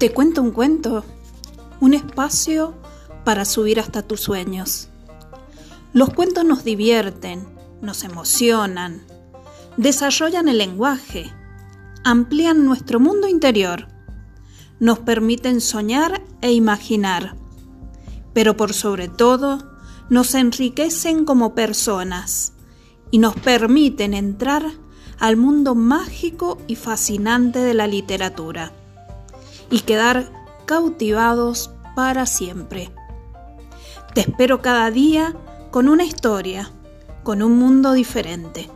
Te cuento un cuento, un espacio para subir hasta tus sueños. Los cuentos nos divierten, nos emocionan, desarrollan el lenguaje, amplían nuestro mundo interior, nos permiten soñar e imaginar, pero por sobre todo nos enriquecen como personas y nos permiten entrar al mundo mágico y fascinante de la literatura y quedar cautivados para siempre. Te espero cada día con una historia, con un mundo diferente.